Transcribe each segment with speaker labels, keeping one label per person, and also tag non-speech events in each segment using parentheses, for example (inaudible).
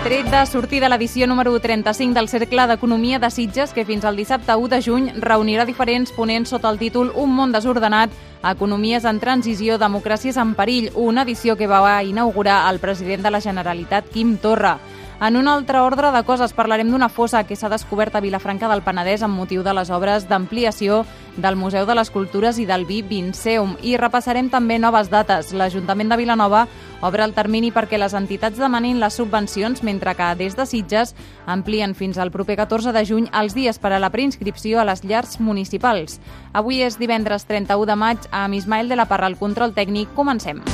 Speaker 1: Tret de sortir de l'edició número 35 del Cercle d'Economia de Sitges, que fins al dissabte 1 de juny reunirà diferents ponents sota el títol Un món desordenat, Economies en transició, democràcies en perill, una edició que va inaugurar el president de la Generalitat, Quim Torra. En un altre ordre de coses parlarem d'una fossa que s'ha descobert a Vilafranca del Penedès amb motiu de les obres d'ampliació del Museu de les Cultures i del Vi Vinceum i repassarem també noves dates. L'Ajuntament de Vilanova obre el termini perquè les entitats demanin les subvencions, mentre que des de Sitges amplien fins al proper 14 de juny els dies per a la preinscripció a les llars municipals. Avui és divendres 31 de maig, amb Ismael de la Parra al control tècnic. Comencem.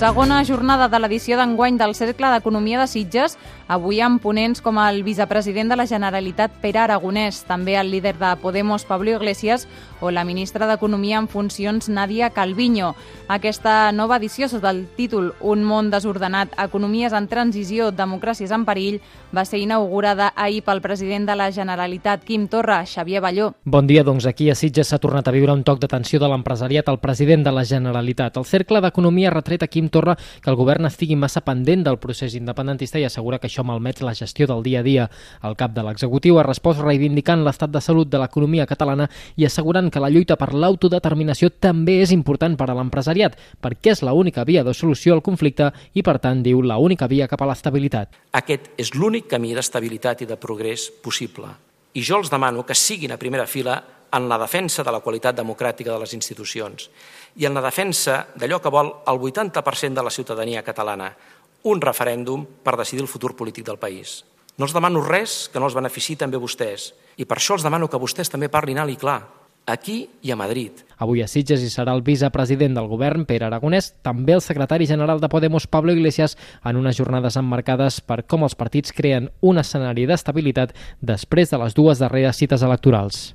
Speaker 1: Segona jornada de l'edició d'enguany del Cercle d'Economia de Sitges, avui amb ponents com el vicepresident de la Generalitat, Pere Aragonès, també el líder de Podemos, Pablo Iglesias, o la ministra d'Economia en funcions, Nadia Calviño. Aquesta nova edició sota el títol Un món desordenat, economies en transició, democràcies en perill, va ser inaugurada ahir pel president de la Generalitat, Quim Torra, Xavier Balló.
Speaker 2: Bon dia, doncs aquí a Sitges s'ha tornat a viure un toc d'atenció de l'empresariat al president de la Generalitat. El Cercle d'Economia retret a Quim Torra que el govern estigui massa pendent del procés independentista i assegura que això malmet la gestió del dia a dia. El cap de l'executiu ha respost reivindicant l'estat de salut de l'economia catalana i assegurant que la lluita per l'autodeterminació també és important per a l'empresariat, perquè és l'única via de solució al conflicte i, per tant, diu, l'única via cap a l'estabilitat.
Speaker 3: Aquest és l'únic camí d'estabilitat i de progrés possible. I jo els demano que siguin a primera fila en la defensa de la qualitat democràtica de les institucions i en la defensa d'allò que vol el 80% de la ciutadania catalana, un referèndum per decidir el futur polític del país. No els demano res que no els benefici també vostès i per això els demano que vostès també parlin alt i clar, aquí i a Madrid.
Speaker 2: Avui a Sitges hi serà el vicepresident del govern, Pere Aragonès, també el secretari general de Podemos, Pablo Iglesias, en unes jornades emmarcades per com els partits creen un escenari d'estabilitat després de les dues darreres cites electorals.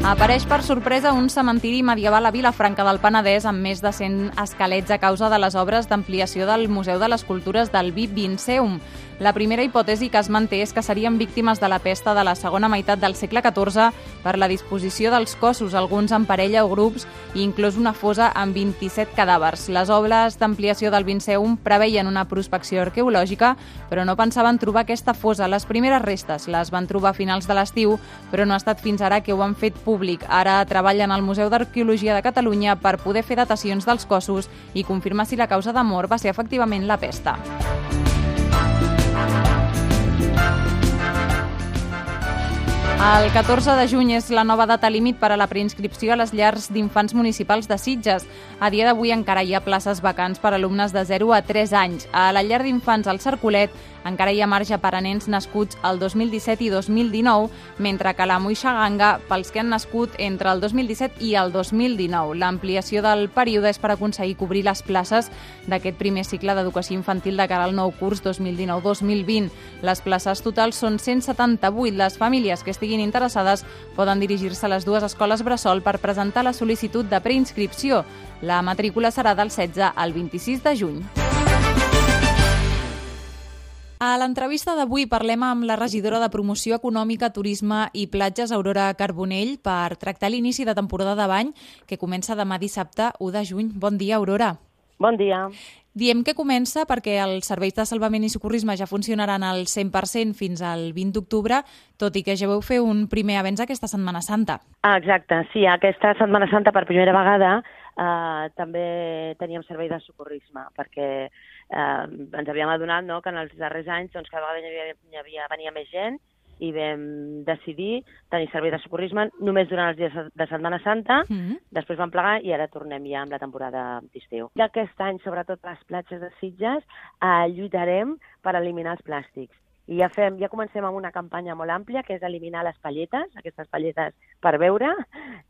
Speaker 1: Apareix per sorpresa un cementiri medieval a Vilafranca del Penedès amb més de 100 esquelets a causa de les obres d'ampliació del Museu de les Cultures del Vi Vinceum. La primera hipòtesi que es manté és que serien víctimes de la pesta de la segona meitat del segle XIV per la disposició dels cossos, alguns en parella o grups, i inclús una fosa amb 27 cadàvers. Les obres d'ampliació del Vinceum preveien una prospecció arqueològica, però no pensaven trobar aquesta fosa. Les primeres restes les van trobar a finals de l'estiu, però no ha estat fins ara que ho han fet públic. Ara treballen al Museu d'Arqueologia de Catalunya per poder fer datacions dels cossos i confirmar si la causa de mort va ser efectivament la pesta. El 14 de juny és la nova data límit per a la preinscripció a les llars d'infants municipals de Sitges. A dia d'avui encara hi ha places vacants per alumnes de 0 a 3 anys. A la llar d'infants al Cercolet encara hi ha marge per a nens nascuts el 2017 i 2019, mentre que la Moixaganga pels que han nascut entre el 2017 i el 2019. L'ampliació del període és per aconseguir cobrir les places d'aquest primer cicle d'educació infantil de cara al nou curs 2019-2020. Les places totals són 178. Les famílies que estiguin interessades poden dirigir-se a les dues escoles Bressol per presentar la sol·licitud de preinscripció. La matrícula serà del 16 al 26 de juny. A l'entrevista d'avui parlem amb la regidora de Promoció Econòmica, Turisme i Platges, Aurora Carbonell, per tractar l'inici de temporada de bany que comença demà dissabte 1 de juny. Bon dia, Aurora.
Speaker 4: Bon dia.
Speaker 1: Diem que comença perquè els serveis de salvament i socorrisme ja funcionaran al 100% fins al 20 d'octubre, tot i que ja veu fer un primer avenç aquesta Setmana Santa.
Speaker 4: Ah, exacte, sí, aquesta Setmana Santa per primera vegada eh, també teníem servei de socorrisme, perquè eh, ens havíem adonat no, que en els darrers anys doncs, cada vegada hi havia, hi havia, venia més gent i vam decidir tenir servei de socorrisme només durant els dies de Setmana Santa, mm -hmm. després vam plegar i ara tornem ja amb la temporada d'estiu. Aquest any, sobretot a les platges de Sitges, eh, lluitarem per eliminar els plàstics. I ja, fem, ja comencem amb una campanya molt àmplia, que és eliminar les palletes, aquestes palletes per beure,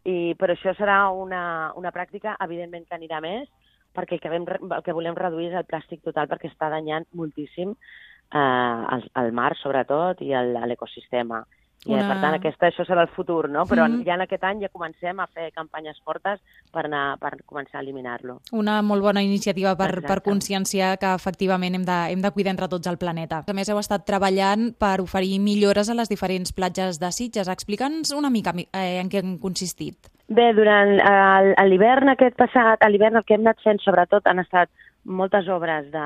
Speaker 4: i, però això serà una, una pràctica, evidentment que anirà més, perquè el que, vam, el que volem reduir és el plàstic total perquè està danyant moltíssim eh, el, el mar, sobretot, i l'ecosistema. I,
Speaker 1: Una-
Speaker 4: per tant, aquesta, això serà el futur, no? Però
Speaker 1: Mhm.
Speaker 4: ja en aquest any ja comencem a fer campanyes fortes per, anar, per començar a eliminar-lo.
Speaker 1: Una molt bona iniciativa per,
Speaker 4: Exacte.
Speaker 1: per conscienciar que efectivament hem de, hem de cuidar entre tots el planeta. A més, heu estat treballant per oferir millores a les diferents platges de Sitges. Explica'ns una mica mi- eh, en què han consistit.
Speaker 4: Bé, durant a l'hivern aquest passat, a l'hivern el que hem anat fent sobretot han estat moltes obres de,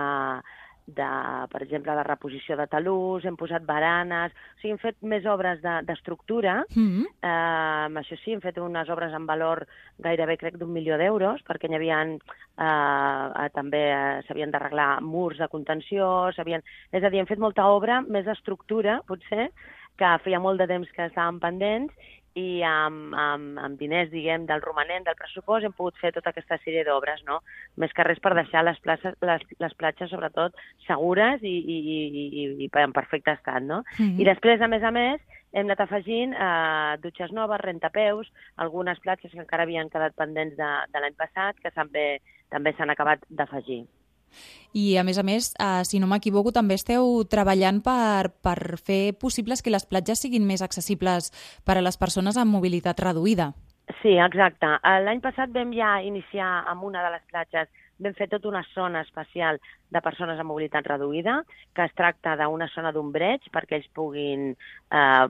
Speaker 4: de, per exemple, de reposició de talús, hem posat baranes, o sigui, hem fet més obres de- d'estructura,
Speaker 1: Mm -hmm.
Speaker 4: Eh, això sí, hem fet unes obres en valor gairebé, crec, d'un milió d'euros, perquè hi havia, eh, eh, també eh, s'havien d'arreglar murs de contenció, s'havien... És a dir, hem fet molta obra, més d'estructura, potser, que feia molt de temps que estàvem pendents, i amb, amb, amb diners, diguem, del romanent del pressupost hem pogut fer tota aquesta sèrie d'obres, no? Més que res per deixar les, places, les, les platges, sobretot, segures i, i, i, i, i en perfecte estat, no?
Speaker 1: Mhm.
Speaker 4: I després, a més a més, hem anat afegint eh, dutxes noves, rentapeus, algunes platges que encara havien quedat pendents de, de l'any passat, que també també s'han acabat d'afegir.
Speaker 1: I, a més a més, eh, si no m'equivoco, també esteu treballant per, per fer possibles que les platges siguin més accessibles per a les persones amb mobilitat reduïda.
Speaker 4: Sí, exacte. Eh, L'any passat vam ja iniciar amb una de les platges, vam fer tota una zona especial de persones amb mobilitat reduïda, que es tracta d'una zona d'ombreig perquè ells puguin eh,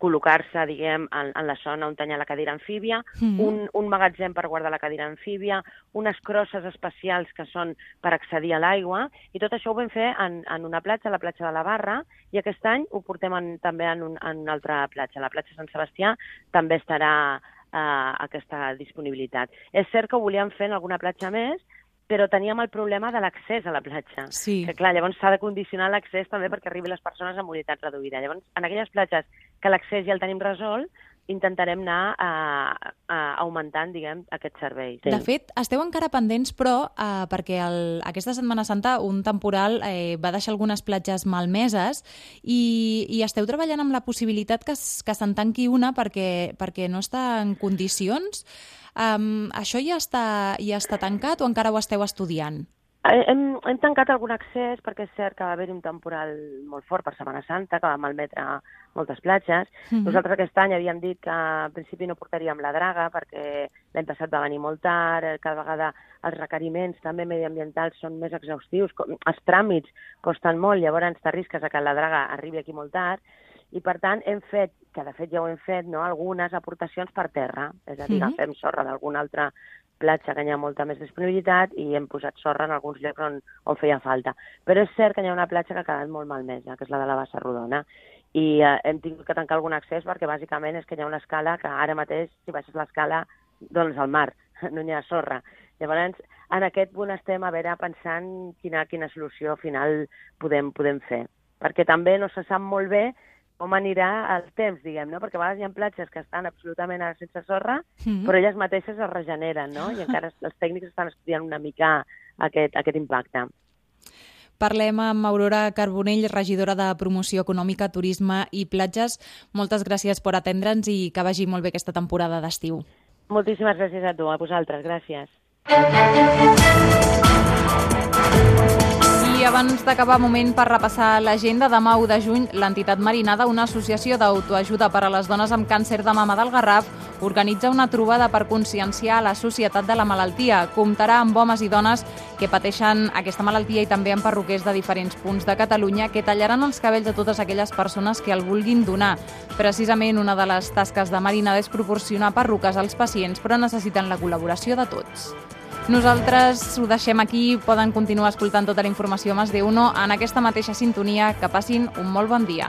Speaker 4: col·locar-se, diguem, en, en la zona on tenia la cadira amfíbia,
Speaker 1: Mhm.
Speaker 4: un, un magatzem per guardar la cadira amfíbia, unes crosses especials que són per accedir a l'aigua, i tot això ho vam fer en, en una platja, la platja de la Barra, i aquest any ho portem en, també en, un, en una altra platja. La platja Sant Sebastià també estarà eh, aquesta disponibilitat. És cert que ho volíem fer en alguna platja més, però teníem el problema de l'accés a la platja.
Speaker 1: Sí.
Speaker 4: Que clar, llavors s'ha de condicionar l'accés també perquè arribi les persones amb mobilitat reduïda. Llavors, en aquelles platges que l'accés ja el tenim resolt, intentarem anar a, a augmentant, diguem, aquest servei.
Speaker 1: De fet, esteu encara pendents, però, eh, perquè el, aquesta Setmana Santa un temporal eh, va deixar algunes platges malmeses i, i esteu treballant amb la possibilitat que, que se'n tanqui una perquè, perquè no està en condicions. Um, això ja està, ja està tancat o encara ho esteu estudiant?
Speaker 4: Eh, Hem, hem tancat algun accés perquè és cert que va haver un temporal molt fort per Setmana Santa, que va malmetre moltes platges.
Speaker 1: Mhm.
Speaker 4: Nosaltres aquest any havíem dit que en principi no portaríem la draga perquè l'any passat va venir molt tard, eh, cada vegada els requeriments també mediambientals són més exhaustius, els tràmits costen molt, llavors t'arrisques a que la draga arribi aquí molt tard, i per tant hem fet, que de fet ja ho hem fet, no, algunes aportacions per terra, és a dir,
Speaker 1: Mhm.
Speaker 4: agafem sorra d'alguna altra platja que hi ha molta més disponibilitat i hem posat sorra en alguns llocs on, on feia falta. Però és cert que hi ha una platja que ha quedat molt malmesa, que és la de la Bassa Rodona, i eh, hem tingut que tancar algun accés perquè bàsicament és que hi ha una escala que ara mateix, si baixes l'escala, doncs al mar, (laughs) no hi ha sorra. Llavors, en aquest punt estem a veure pensant quina, quina solució final podem, podem fer. Perquè també no se sap molt bé com anirà el temps, diguem, no? Perquè a vegades hi ha platges que estan absolutament sense sorra,
Speaker 1: Mhm.
Speaker 4: però elles mateixes es regeneren, no? I encara els tècnics estan estudiant una mica aquest, aquest impacte.
Speaker 1: Parlem amb Aurora Carbonell, regidora de Promoció Econòmica, Turisme i Platges. Moltes gràcies per atendre'ns i que vagi molt bé aquesta temporada d'estiu.
Speaker 4: Moltíssimes gràcies a tu, a vosaltres, gràcies.
Speaker 1: Abans d'acabar, moment per repassar l'agenda. Demà 1 de juny, l'entitat Marinada, una associació d'autoajuda per a les dones amb càncer de mama del Garraf, organitza una trobada per conscienciar la societat de la malaltia. Comptarà amb homes i dones que pateixen aquesta malaltia i també amb perruquers de diferents punts de Catalunya que tallaran els cabells de totes aquelles persones que el vulguin donar. Precisament una de les tasques de Marinada és proporcionar perruques als pacients, però necessiten la col·laboració de tots. Nosaltres ho deixem aquí, poden continuar escoltant tota la informació a Mas de Uno en aquesta mateixa sintonia. Que passin un molt bon dia.